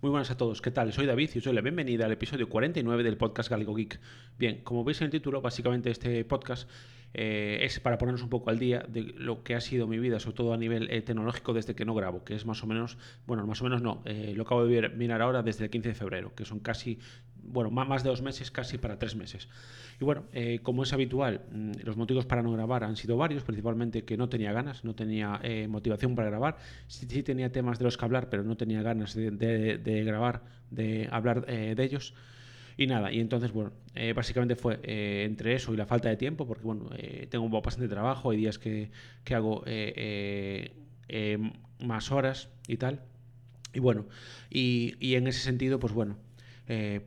Muy buenas a todos, ¿qué tal? Soy David y os doy la bienvenida al episodio 49 del podcast Galgo Geek. Bien, como veis en el título, básicamente este podcast eh, es para ponernos un poco al día de lo que ha sido mi vida, sobre todo a nivel eh, tecnológico, desde que no grabo, que es más o menos, bueno, más o menos no, eh, lo acabo de mirar ahora desde el 15 de febrero, que son casi, bueno, más de dos meses, casi para tres meses. Y bueno, como es habitual, mm, los motivos para no grabar han sido varios, principalmente que no tenía ganas, no tenía motivación para grabar, sí, tenía temas de los que hablar, pero no tenía ganas de grabar, de hablar eh, de ellos. Y nada, y entonces, bueno, eh, básicamente fue eh, entre eso y la falta de tiempo, porque bueno, tengo bastante trabajo, hay días que, que hago más horas y tal. Y bueno, y, y en ese sentido, pues bueno,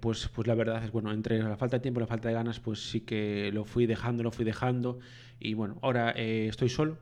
pues, pues la verdad es, bueno, entre la falta de tiempo y la falta de ganas, pues sí que lo fui dejando, lo fui dejando. Y bueno, ahora estoy solo,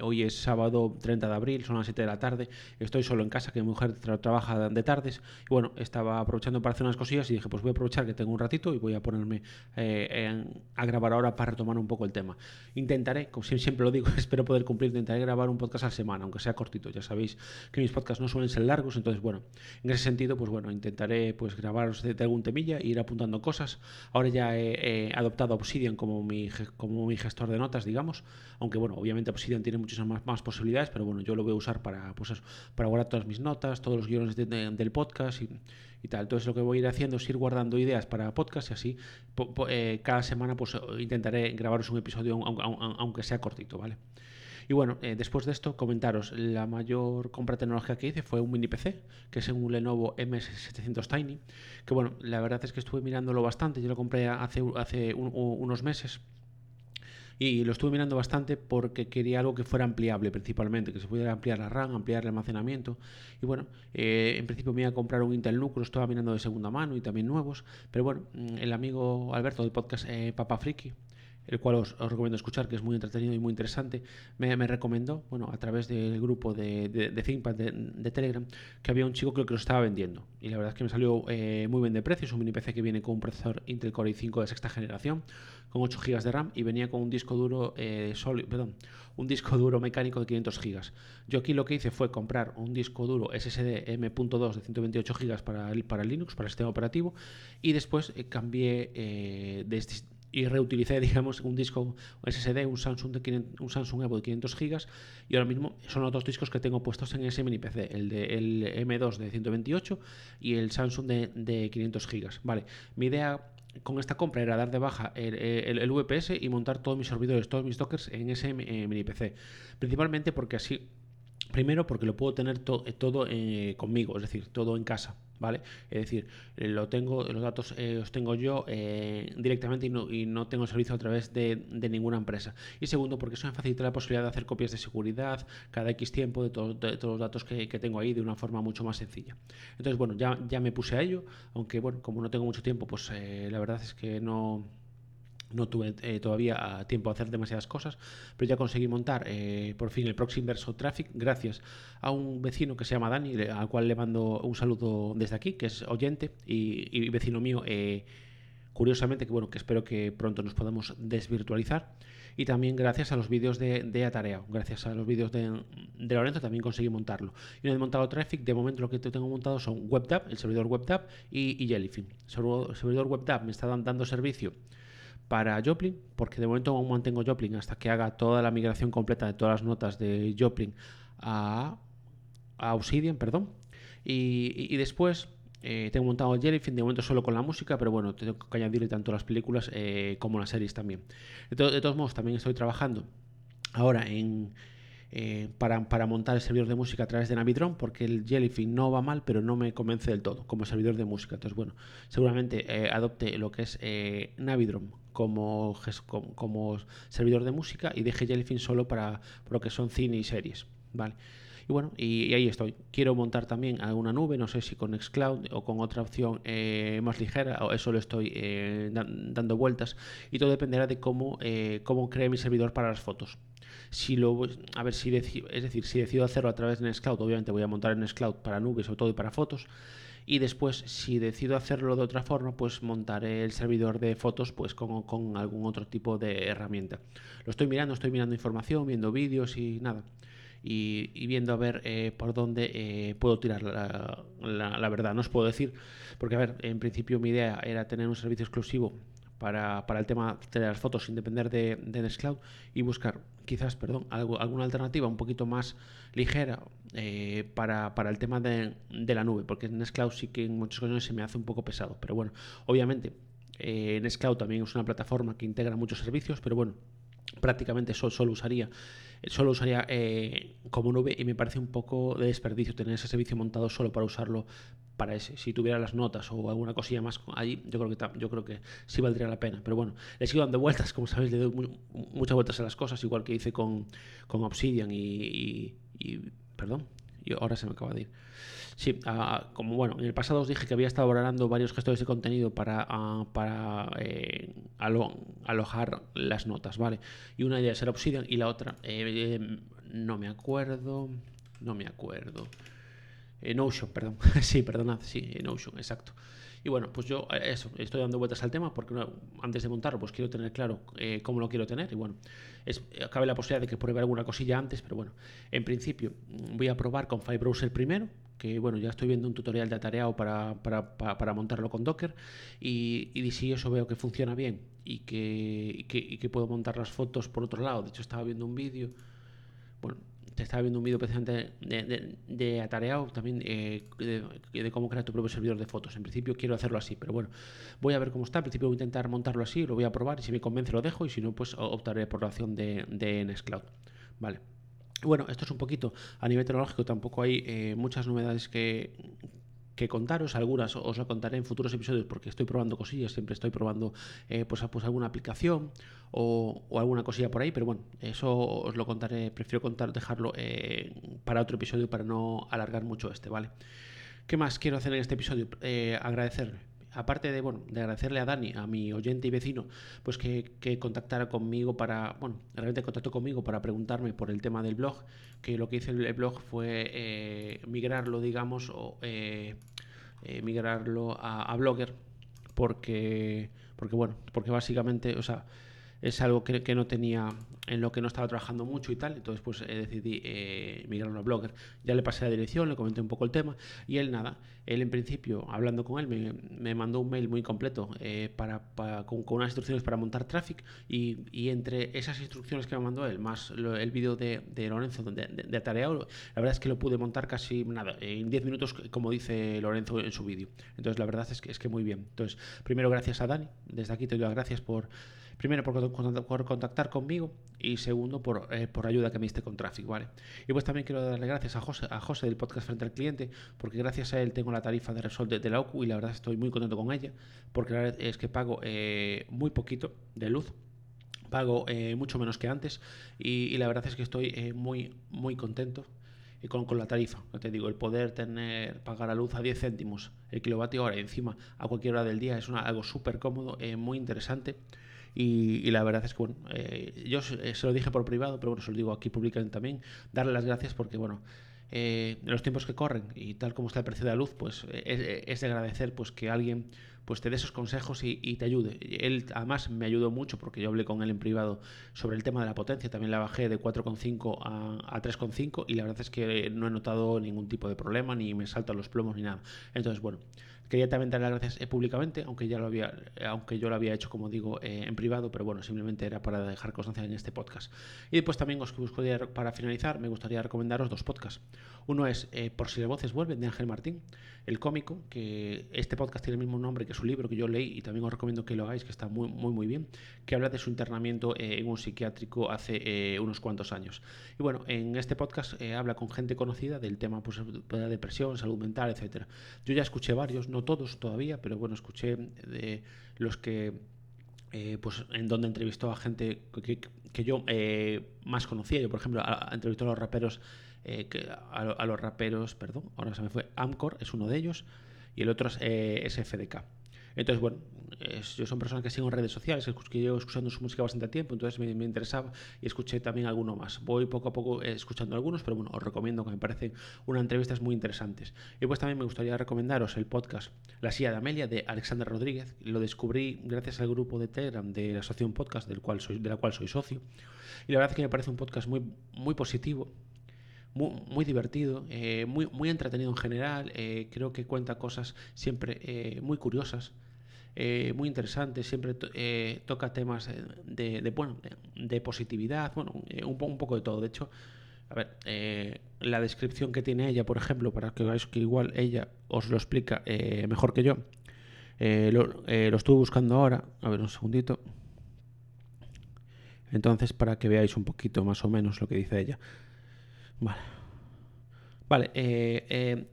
Hoy es sábado 30 de abril, son las 7 de la tarde. Estoy solo en casa, que mi mujer trabaja de tardes. Y bueno, estaba aprovechando para hacer unas cosillas y dije, pues voy a aprovechar que tengo un ratito y voy a ponerme eh, a grabar ahora para retomar un poco el tema. Intentaré, como siempre lo digo, espero poder cumplir, intentaré grabar un podcast a la semana, aunque sea cortito. Ya sabéis que mis podcasts no suelen ser largos, entonces bueno, en ese sentido, pues bueno, intentaré pues grabaros de, algún temilla e ir apuntando cosas. Ahora ya he, adoptado Obsidian como mi, como mi gestor de notas, digamos, aunque bueno, obviamente Obsidian tiene muchas más, posibilidades, pero bueno, yo lo voy a usar para, pues para guardar todas mis notas, todos los guiones del podcast y, y, tal. Entonces lo que voy a ir haciendo es ir guardando ideas para podcast y así eh, cada semana pues intentaré grabaros un episodio aunque sea cortito, ¿vale? Y bueno, eh, después de esto, comentaros, la mayor compra tecnológica que hice fue un mini PC, que es un Lenovo MS700 Tiny, que bueno, la verdad es que estuve mirándolo bastante, yo lo compré hace unos meses y lo estuve mirando bastante porque quería algo que fuera ampliable principalmente, que se pudiera ampliar la RAM, ampliar el almacenamiento. Y bueno, eh, en principio me iba a comprar un Intel lo estaba mirando de segunda mano y también nuevos. Pero bueno, mm, el amigo Alberto del podcast eh, Papa Friki, el cual os, recomiendo escuchar, que es muy entretenido y muy interesante, me, recomendó, bueno, a través del grupo de, de, de ThinkPad de, Telegram, que había un chico que, lo estaba vendiendo. Y la verdad es que me salió eh, muy bien de precio. Es un mini PC que viene con un procesador Intel Core i5 de sexta generación, con 8 GB de RAM y venía con un disco duro eh, perdón, un disco duro mecánico de 500 GB. Yo aquí lo que hice fue comprar un disco duro SSD M.2 de 128 GB para, para Linux, para el sistema operativo, y después eh, cambié de, este y reutilicé, digamos, un disco SSD, un Samsung, de un Samsung Evo de 500 GB y ahora mismo son los dos discos que tengo puestos en ese mini PC, el de el M2 de 128 y el Samsung de, de 500 GB. Vale, mi idea con esta compra era dar de baja el, el, VPS y montar todos mis servidores, todos mis dockers en ese eh, mini PC. Principalmente porque así Primero porque lo puedo tener eh, todo eh, conmigo, es decir, todo en casa, ¿vale? Es decir, eh, lo tengo, los datos los tengo yo directamente y no, y no, tengo servicio a través de, ninguna empresa. Y segundo, porque eso me facilita la posibilidad de hacer copias de seguridad cada X tiempo de, todos los datos que, tengo ahí de una forma mucho más sencilla. Entonces, bueno, ya, ya me puse a ello, aunque bueno, como no tengo mucho tiempo, pues la verdad es que no no tuve eh, todavía tiempo a hacer demasiadas cosas, pero ya conseguí montar eh, por fin el Proxy Inverso Traffic gracias a un vecino que se llama Dani, al cual le mando un saludo desde aquí, que es oyente y, vecino mío. Eh, curiosamente, que bueno, que espero que pronto nos podamos desvirtualizar. Y también gracias a los vídeos de, de Atareo, gracias a los vídeos de, de, Lorenzo también conseguí montarlo. Y vez montado Traffic, de momento lo que tengo montado son WebDAV, el servidor WebDAV y, y Jellyfin. El servidor WebDAV me está dando servicio para Joplin, porque de momento aún mantengo Joplin hasta que haga toda la migración completa de todas las notas de Joplin a, Obsidian, perdón. Y, después eh, tengo montado Jellyfin, de momento solo con la música, pero bueno, tengo que añadirle tanto las películas eh, como las series también. De, todos modos, también estoy trabajando ahora en, eh, para, para, montar el servidor de música a través de Navidron, porque el Jellyfin no va mal, pero no me convence del todo como servidor de música. Entonces, bueno, seguramente eh, adopte lo que es eh, Navidron como, como, servidor de música y deje Jellyfin solo para, lo que son cine y series. ¿vale? Y bueno, y, ahí estoy. Quiero montar también alguna nube, no sé si con Xcloud o con otra opción más ligera, eso lo estoy dando vueltas. Y todo dependerá de cómo, cómo cree mi servidor para las fotos. Si lo, a ver si decido, es decir, si decido hacerlo a través de Nextcloud, obviamente voy a montar en Nextcloud para nubes, sobre todo y para fotos. Y después, si decido hacerlo de otra forma, pues montaré el servidor de fotos pues con algún otro tipo de herramienta. Lo estoy mirando, estoy mirando información, viendo vídeos y nada. Y, viendo a ver eh, por dónde eh, puedo tirar la, verdad. No os puedo decir, porque a ver, en principio mi idea era tener un servicio exclusivo para, para el tema de las fotos sin depender de, de Nextcloud y buscar quizás, perdón, algo, alguna alternativa un poquito más ligera eh, para, para, el tema de, de, la nube, porque Nextcloud sí que en muchas ocasiones se me hace un poco pesado, pero bueno, obviamente eh, Nextcloud también es una plataforma que integra muchos servicios, pero bueno, prácticamente solo, usaría solo usaría eh, como nube y me parece un poco de desperdicio tener ese servicio montado solo para usarlo para ese. Si tuviera las notas o alguna cosilla más allí, yo creo que yo creo que sí valdría la pena. Pero bueno, le sigo dando vueltas, como sabéis, le doy muchas vueltas a las cosas, igual que hice con, con Obsidian y, perdón, y ahora se me acaba de ir. Sí, uh, como bueno, en el pasado os dije que había estado valorando varios gestores de contenido para, uh, para eh, alo alojar las notas, ¿vale? Y una de ellas era Obsidian y la otra, eh, no me acuerdo, no me acuerdo. Notion, perdón. sí, perdonad, sí, Notion, exacto. Y bueno, pues yo eh, eso, estoy dando vueltas al tema porque antes de montarlo, pues quiero tener claro eh, cómo lo quiero tener. Y bueno, es, cabe la posibilidad de que pruebe alguna cosilla antes, pero bueno, en principio mm, voy a probar con FileBrowser primero, que bueno, ya estoy viendo un tutorial de atareado para, para, para, montarlo con Docker. Y, y, si eso veo que funciona bien y que, y que, y que puedo montar las fotos por otro lado, de hecho estaba viendo un vídeo, bueno, te estaba viendo un vídeo precisamente de, de, Atareado también eh, de, cómo crear tu propio servidor de fotos. En principio quiero hacerlo así, pero bueno, voy a ver cómo está. En principio voy a intentar montarlo así, lo voy a probar y si me convence lo dejo y si no, pues optaré por la opción de, de Nextcloud. Vale. Bueno, esto es un poquito a nivel tecnológico, tampoco hay eh, muchas novedades que, que contaros, algunas os lo contaré en futuros episodios porque estoy probando cosillas, siempre estoy probando eh, pues, pues, alguna aplicación o, alguna cosilla por ahí, pero bueno, eso os lo contaré, prefiero contar, dejarlo eh, para otro episodio para no alargar mucho este, ¿vale? ¿Qué más quiero hacer en este episodio? Eh, aparte de, bueno, de agradecerle a Dani, a mi oyente y vecino, pues que, que, contactara conmigo para, bueno, realmente contactó conmigo para preguntarme por el tema del blog, que lo que hice el blog fue eh, migrarlo, digamos, o eh, eh, migrarlo a, a, Blogger, porque, porque, bueno, porque básicamente, o sea, es algo que, que, no tenía, en lo que no estaba trabajando mucho y tal, entonces pues eh, decidí eh, migrarlo a Blogger. Ya le pasé la dirección, le comenté un poco el tema y él nada, él en principio, hablando con él, me, me mandó un mail muy completo eh, para, con, con, unas instrucciones para montar traffic y, y, entre esas instrucciones que me mandó él, más el vídeo de, de, Lorenzo de, de, de la verdad es que lo pude montar casi nada, en 10 minutos, como dice Lorenzo en su vídeo. Entonces la verdad es que, es que muy bien. Entonces, primero gracias a Dani, desde aquí te doy las gracias por Primero, por, contactar conmigo y segundo, por, eh, por ayuda que me diste con tráfico, ¿vale? Y pues también quiero darle gracias a José, a José del podcast Frente al Cliente, porque gracias a él tengo la tarifa de Resol de, la OCU y la verdad estoy muy contento con ella, porque la verdad es que pago eh, muy poquito de luz, pago eh, mucho menos que antes y, y, la verdad es que estoy eh, muy, muy contento con, con, la tarifa. Te digo, el poder tener, pagar la luz a 10 céntimos el kilovatio hora encima a cualquier hora del día es una, algo súper cómodo, eh, muy interesante. Y, y, la verdad es que, bueno, eh, yo se, se, lo dije por privado, pero bueno, se lo digo aquí públicamente también, darle las gracias porque, bueno, eh, en los tiempos que corren y tal como está el precio de la luz, pues eh, es, es de agradecer pues que alguien pues te dé esos consejos y, y, te ayude. Él además me ayudó mucho porque yo hablé con él en privado sobre el tema de la potencia, también la bajé de 4,5 a, a 3,5 y la verdad es que no he notado ningún tipo de problema, ni me saltan los plomos ni nada. Entonces, bueno, Quería también dar las gracias eh, públicamente, aunque ya lo había, eh, aunque yo lo había hecho, como digo, eh, en privado, pero bueno, simplemente era para dejar constancia en este podcast. Y después también os gustaría, para finalizar, me gustaría recomendaros dos podcasts. Uno es eh, Por si las voces vuelven, de Ángel Martín, el cómico, que este podcast tiene el mismo nombre que su libro que yo leí y también os recomiendo que lo hagáis, que está muy, muy, muy bien, que habla de su internamiento eh, en un psiquiátrico hace eh, unos cuantos años. Y bueno, en este podcast habla con gente conocida del tema pues, de la depresión, salud mental, etcétera. Yo ya escuché varios, no todos todavía, pero bueno, escuché de los que eh, pues en donde entrevistó a gente que, que yo eh, más conocía. Yo, por ejemplo, a, entrevistó a los raperos, eh, que, a, a, los raperos, perdón, ahora se me fue, Amcor es uno de ellos, y el otro es, es FDK. Entonces, bueno, yo son personas que sigo en redes sociales, que llevo escuchando su música bastante tiempo, entonces me, interesaba y escuché también alguno más. Voy poco a poco eh, escuchando algunos, pero bueno, os recomiendo que me parecen unas entrevistas muy interesantes. Y pues también me gustaría recomendaros el podcast La silla de Amelia de Alexander Rodríguez. Lo descubrí gracias al grupo de Telegram de la Asociación Podcast, del cual soy, de la cual soy socio. Y la verdad es que me parece un podcast muy, muy positivo, muy, divertido, eh, muy, muy entretenido en general. Eh, creo que cuenta cosas siempre eh, muy curiosas, muy interesantes. Siempre toca temas de, de, bueno, de, positividad, bueno, un, un, poco de todo. De hecho, a ver, la descripción que tiene ella, por ejemplo, para que veáis que igual ella os lo explica mejor que yo. Lo, estuve buscando ahora. A ver, un segundito. Entonces, para que veáis un poquito más o menos lo que dice ella. Vale. Vale, eh, eh,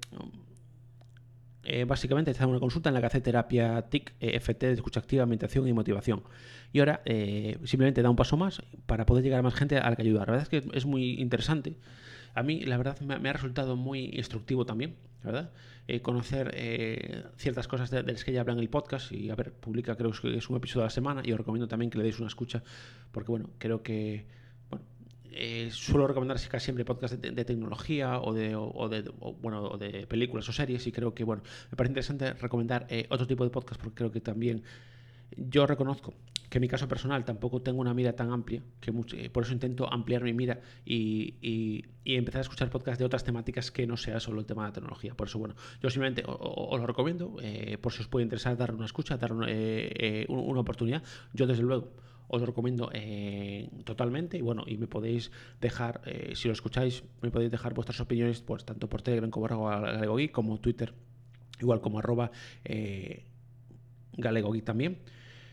eh, básicamente está una consulta en la que hace terapia TIC, FT de escucha activa, meditación y motivación. Y ahora simplemente da un paso más para poder llegar a más gente a la que ayudar. La verdad es que es muy interesante. A mí, la verdad, me, ha resultado muy instructivo también, ¿verdad? conocer ciertas cosas de, las que ella habla en el podcast y, a ver, publica, creo que es un episodio a la semana y os recomiendo también que le deis una escucha porque, bueno, creo que eh, suelo recomendar casi siempre podcast de, tecnología o de, bueno, de películas o series y creo que bueno, me parece interesante recomendar eh, otro tipo de podcast porque creo que también yo reconozco que en mi caso personal tampoco tengo una mira tan amplia, que eh, por eso intento ampliar mi mira y, empezar a escuchar podcasts de otras temáticas que no sea solo el tema de la tecnología. Por eso, bueno, yo simplemente os, lo recomiendo, por si os puede interesar darle una escucha, dar una oportunidad. Yo, desde luego, os recomiendo eh, totalmente y bueno, y me podéis dejar, eh, si lo escucháis, me podéis dejar vuestras opiniones pues tanto por Telegram como Galego como Twitter, igual como arroba eh, también.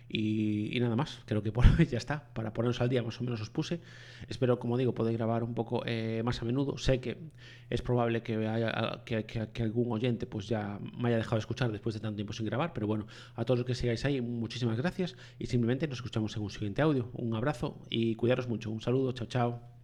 Y, nada más, creo que por hoy ya está. Para ponernos al día más o menos os puse. Espero, como digo, poder grabar un poco eh, más a menudo. Sé que es probable que, haya, que, algún oyente pues ya me haya dejado de escuchar después de tanto tiempo sin grabar. Pero bueno, a todos los que sigáis ahí, muchísimas gracias. Y simplemente nos escuchamos en un siguiente audio. Un abrazo y cuidaros mucho. Un saludo, chao, chao.